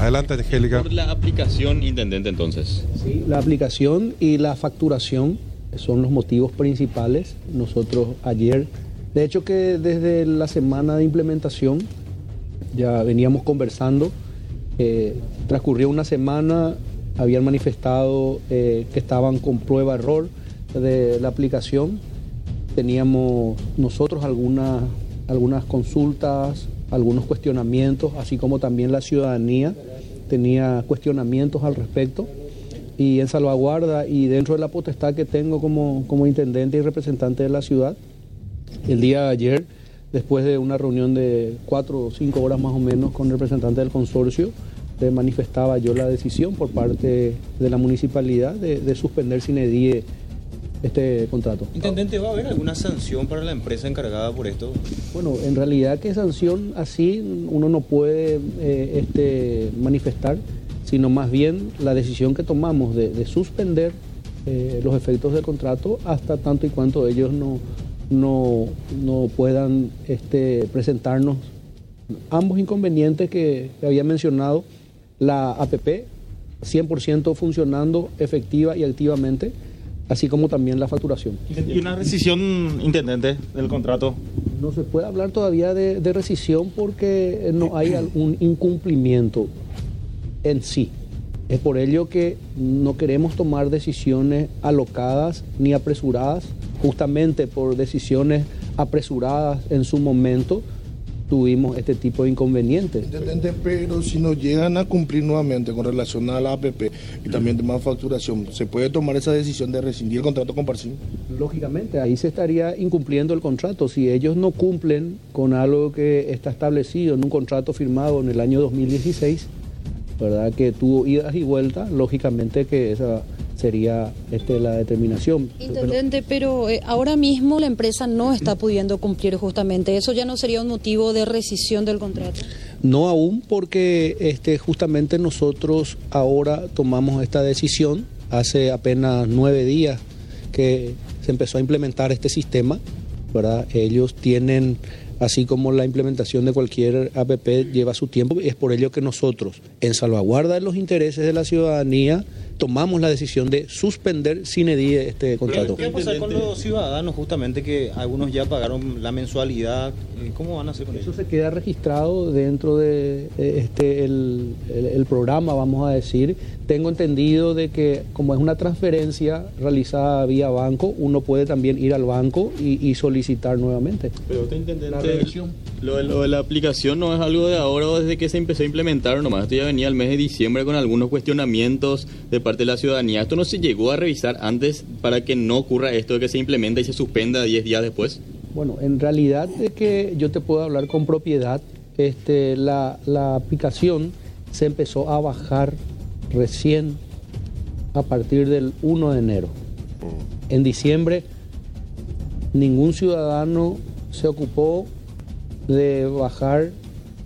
Adelante, Angélica. Por la aplicación, intendente, entonces. Sí, la aplicación y la facturación son los motivos principales. Nosotros ayer, de hecho que desde la semana de implementación ya veníamos conversando, eh, transcurrió una semana, habían manifestado eh, que estaban con prueba error de la aplicación, teníamos nosotros algunas, algunas consultas, algunos cuestionamientos, así como también la ciudadanía tenía cuestionamientos al respecto. Y en salvaguarda y dentro de la potestad que tengo como, como intendente y representante de la ciudad, el día de ayer, después de una reunión de cuatro o cinco horas más o menos con representantes del consorcio, le manifestaba yo la decisión por parte de la municipalidad de, de suspender sin edie este contrato. Intendente, ¿va a haber alguna sanción para la empresa encargada por esto? Bueno, en realidad que sanción así uno no puede eh, este, manifestar, sino más bien la decisión que tomamos de, de suspender eh, los efectos del contrato hasta tanto y cuanto ellos no, no, no puedan este, presentarnos ambos inconvenientes que, que había mencionado, la APP 100% funcionando efectiva y activamente así como también la facturación. ¿Y una rescisión, intendente, del contrato? No se puede hablar todavía de, de rescisión porque no hay algún incumplimiento en sí. Es por ello que no queremos tomar decisiones alocadas ni apresuradas, justamente por decisiones apresuradas en su momento tuvimos este tipo de inconvenientes. Pero si nos llegan a cumplir nuevamente con relación a la APP y también de más facturación, ¿se puede tomar esa decisión de rescindir el contrato con Parcim? Lógicamente, ahí se estaría incumpliendo el contrato. Si ellos no cumplen con algo que está establecido en un contrato firmado en el año 2016, ¿verdad? que tuvo idas y vueltas, lógicamente que esa sería este, la determinación. Intendente, pero, pero eh, ahora mismo la empresa no está pudiendo cumplir justamente. ¿Eso ya no sería un motivo de rescisión del contrato? No aún porque este, justamente nosotros ahora tomamos esta decisión hace apenas nueve días que se empezó a implementar este sistema, ¿verdad? Ellos tienen, así como la implementación de cualquier APP lleva su tiempo, y es por ello que nosotros, en salvaguarda de los intereses de la ciudadanía, tomamos la decisión de suspender sin edie este contrato. ¿Qué va a pasar con los ciudadanos justamente que algunos ya pagaron la mensualidad? Eh, ¿Cómo van a hacer con Eso eso? se queda registrado dentro de eh, este el, el- el programa, vamos a decir. Tengo entendido de que como es una transferencia realizada vía banco, uno puede también ir al banco y, y solicitar nuevamente. Pero usted, intendente, lo de, lo de la aplicación no es algo de ahora o desde que se empezó a implementar nomás. Esto ya venía el mes de diciembre con algunos cuestionamientos de parte de la ciudadanía. ¿Esto no se llegó a revisar antes para que no ocurra esto de que se implementa y se suspenda 10 días después? Bueno, en realidad de que yo te puedo hablar con propiedad, este, la, la aplicación se empezó a bajar recién a partir del 1 de enero. En diciembre ningún ciudadano se ocupó de bajar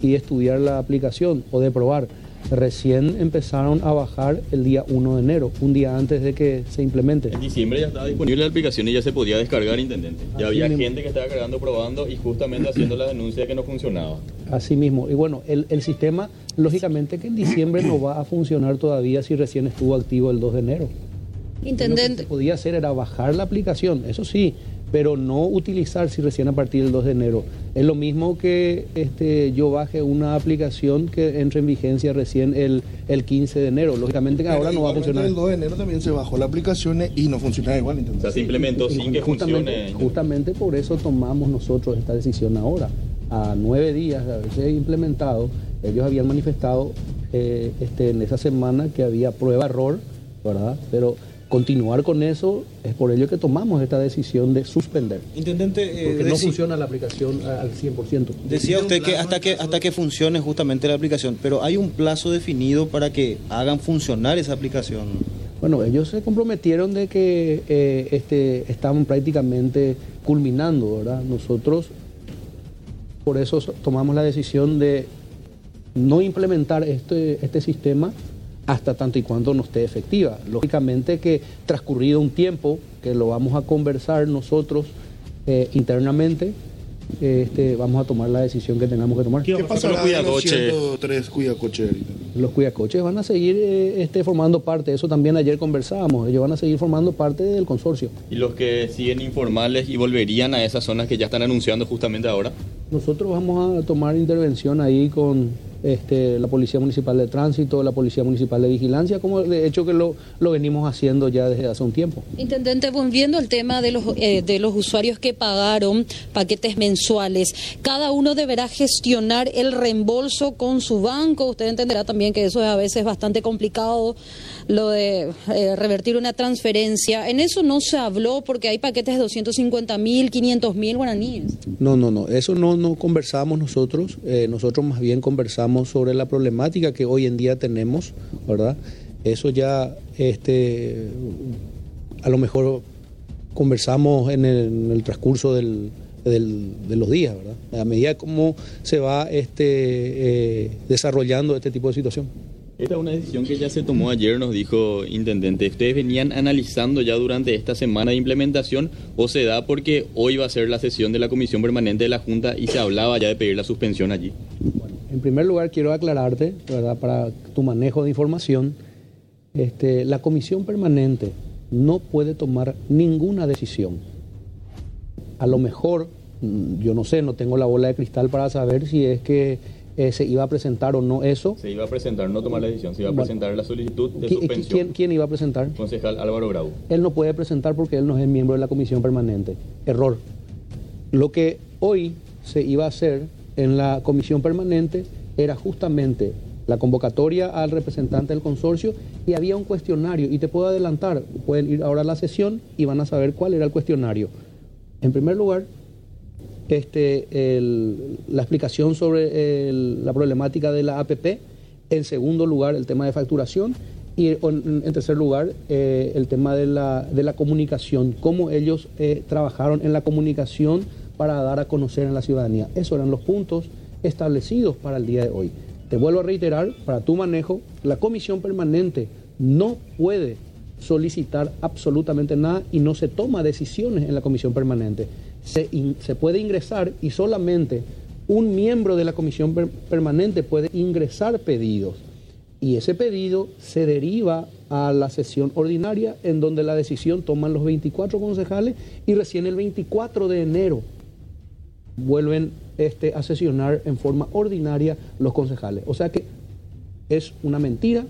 y estudiar la aplicación o de probar. Recién empezaron a bajar el día 1 de enero, un día antes de que se implemente. En diciembre ya estaba disponible la aplicación y ya se podía descargar, intendente. Ya Así había mismo. gente que estaba cargando, probando y justamente haciendo la denuncia de que no funcionaba. Así mismo. Y bueno, el, el sistema, lógicamente que en diciembre no va a funcionar todavía si recién estuvo activo el 2 de enero. Lo que Intendente. se podía hacer era bajar la aplicación, eso sí, pero no utilizar si recién a partir del 2 de enero. Es lo mismo que este, yo baje una aplicación que entre en vigencia recién el, el 15 de enero. Lógicamente que ahora no va a funcionar. El 2 de enero también se bajó la aplicación y no funcionaba igual, O intendente. sea, se implementó sin que justamente, funcione. justamente por eso tomamos nosotros esta decisión ahora. A nueve días de haberse implementado, ellos habían manifestado eh, este, en esa semana que había prueba-error, ¿verdad? Pero continuar con eso es por ello que tomamos esta decisión de suspender. Intendente, eh, Porque no funciona la aplicación al 100%. decía usted que hasta que hasta que funcione justamente la aplicación, pero hay un plazo definido para que hagan funcionar esa aplicación. Bueno, ellos se comprometieron de que eh, este, estaban prácticamente culminando, ¿verdad? Nosotros por eso so- tomamos la decisión de no implementar este, este sistema hasta tanto y cuando no esté efectiva. Lógicamente que transcurrido un tiempo, que lo vamos a conversar nosotros eh, internamente, este, vamos a tomar la decisión que tengamos que tomar. ¿Qué Los pasará con los cuidacoches. 103 cuidacoches? Los cuidacoches van a seguir eh, este, formando parte, eso también ayer conversábamos, ellos van a seguir formando parte del consorcio. Y los que siguen informales y volverían a esas zonas que ya están anunciando justamente ahora. Nosotros vamos a tomar intervención ahí con este, la Policía Municipal de Tránsito, la Policía Municipal de Vigilancia, como de hecho que lo, lo venimos haciendo ya desde hace un tiempo. Intendente, volviendo al tema de los, eh, de los usuarios que pagaron paquetes mensuales, cada uno deberá gestionar el reembolso con su banco. Usted entenderá también que eso es a veces bastante complicado, lo de eh, revertir una transferencia. En eso no se habló porque hay paquetes de 250 mil, 500 mil guaraníes. No, no, no, eso no, no conversamos nosotros, eh, nosotros más bien conversamos sobre la problemática que hoy en día tenemos, ¿verdad? Eso ya, este, a lo mejor conversamos en el, en el transcurso del, del- de los días, ¿verdad? A medida como se va este, eh, desarrollando este tipo de situación. Esta es una decisión que ya se tomó ayer, nos dijo Intendente. ¿Ustedes venían analizando ya durante esta semana de implementación o se da porque hoy va a ser la sesión de la Comisión Permanente de la Junta y se hablaba ya de pedir la suspensión allí? En primer lugar, quiero aclararte, ¿verdad? para tu manejo de información, este, la comisión permanente no puede tomar ninguna decisión. A lo mejor, mm, yo no sé, no tengo la bola de cristal para saber si es que eh, se iba a presentar o no eso. Se iba a presentar, no tomar la decisión, se iba a Bueno. presentar la solicitud de ¿Qui- suspensión. ¿Quién, quién iba a presentar? Concejal Álvaro Grau. Él no puede presentar porque él no es miembro de la comisión permanente. Error. Lo que hoy se iba a hacer en la comisión permanente era justamente la convocatoria al representante del consorcio y había un cuestionario. Y te puedo adelantar, pueden ir ahora a la sesión y van a saber cuál era el cuestionario. En primer lugar, este, el- la explicación sobre el- la problemática de la APP. En segundo lugar, el tema de facturación. Y en, tercer lugar, eh, el tema de la, de la comunicación, cómo ellos eh, trabajaron en la comunicación para dar a conocer en la ciudadanía. Esos eran los puntos establecidos para el día de hoy. Te vuelvo a reiterar, para tu manejo, la comisión permanente no puede solicitar absolutamente nada y no se toma decisiones en la comisión permanente. Se, puede ingresar y solamente un miembro de la comisión per- permanente puede ingresar pedidos. Y ese pedido se deriva a la sesión ordinaria en donde la decisión toman los 24 concejales y recién el 24 de enero vuelven este, a sesionar en forma ordinaria los concejales. O sea que es una mentira,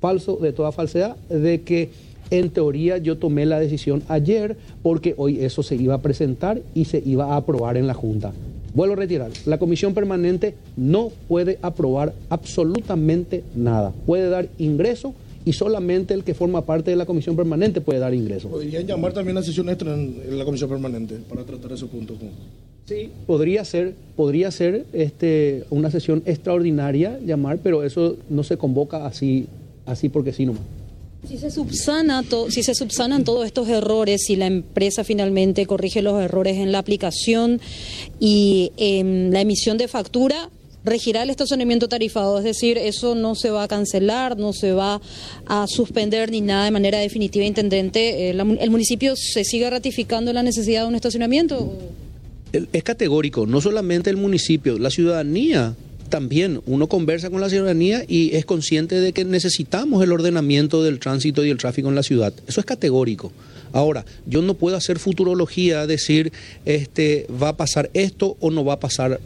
falso de toda falsedad, de que en teoría yo tomé la decisión ayer porque hoy eso se iba a presentar y se iba a aprobar en la Junta. Vuelvo a retirar, la comisión permanente no puede aprobar absolutamente nada, puede dar ingreso y solamente el que forma parte de la comisión permanente puede dar ingreso. Podrían llamar también a sesión extra en, la comisión permanente para tratar esos puntos. Sí, podría ser, podría ser este, una sesión extraordinaria llamar, pero eso no se convoca así, así porque sí nomás. Si se, subsana to- si se subsanan todos estos errores, si la empresa finalmente corrige los errores en la aplicación y en la emisión de factura, regirá el estacionamiento tarifado. Es decir, eso no se va a cancelar, no se va a suspender ni nada de manera definitiva, intendente. Eh, la mu- ¿El municipio se sigue ratificando la necesidad de un estacionamiento? Es categórico, no solamente el municipio, la ciudadanía también. Uno conversa con la ciudadanía y es consciente de que necesitamos el ordenamiento del tránsito y el tráfico en la ciudad. Eso es categórico. Ahora, yo no puedo hacer futurología, decir, este, va a pasar esto o no va a pasar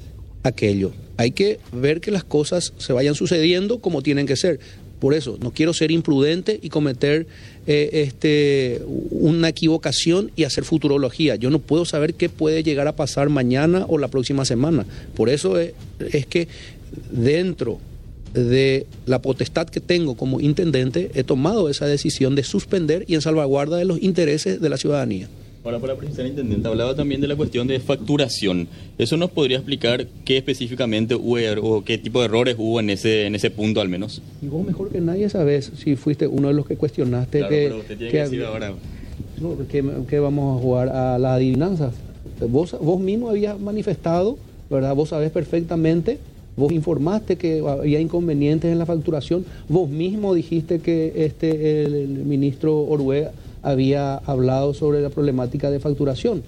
aquello. Hay que ver que las cosas se vayan sucediendo como tienen que ser. Por eso, no quiero ser imprudente y cometer eh, este, una equivocación y hacer futurología. Yo no puedo saber qué puede llegar a pasar mañana o la próxima semana. Por eso es, es que dentro de la potestad que tengo como intendente, he tomado esa decisión de suspender y en salvaguarda de los intereses de la ciudadanía. Ahora, para precisar, intendente, hablaba también de la cuestión de facturación. ¿Eso nos podría explicar qué específicamente hubo o qué tipo de errores hubo en ese, en ese punto al menos? Y vos mejor que nadie sabes si fuiste uno de los que cuestionaste Claro, que, pero usted tiene que, decir ahora. No, que, que vamos a jugar a las adivinanzas. Vos, vos mismo habías manifestado, ¿verdad? Vos sabés perfectamente, vos informaste que había inconvenientes en la facturación, vos mismo dijiste que este el, el ministro Orue había hablado sobre la problemática de facturación,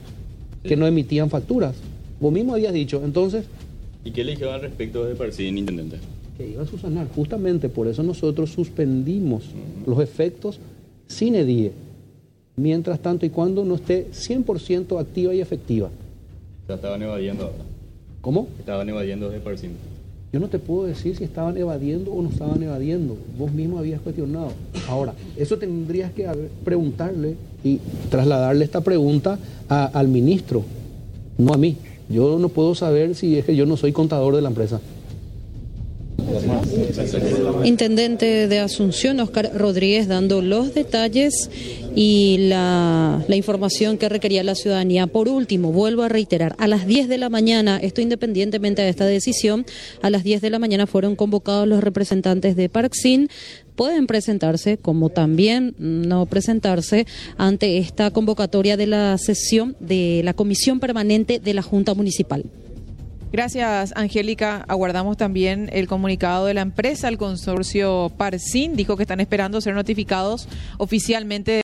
que no emitían facturas. Vos mismo habías dicho, entonces, ¿Y qué le dijeron al respecto de Parcín, intendente? que iba a subsanar. Justamente por eso nosotros suspendimos los efectos sin EDIE, mientras tanto y cuando no esté 100% activa y efectiva. O sea, estaban evadiendo ahora. ¿Cómo? Estaban evadiendo de Parcín. Yo no te puedo decir si estaban evadiendo o no estaban evadiendo. Vos mismo habías cuestionado. Ahora, eso tendrías que preguntarle y trasladarle esta pregunta al ministro, no a mí. Yo no puedo saber si es que yo no soy contador de la empresa. Intendente de Asunción, Oscar Rodríguez, dando los detalles y la, la información que requería la ciudadanía. Por último, vuelvo a reiterar, a las 10 de la mañana, esto independientemente de esta decisión, a las 10 de la mañana fueron convocados los representantes de Parksin. Pueden presentarse, como también no presentarse, ante esta convocatoria de la sesión de la Comisión Permanente de la Junta Municipal. Gracias, Angélica. Aguardamos también el comunicado de la empresa. El consorcio Parsin dijo que están esperando ser notificados oficialmente.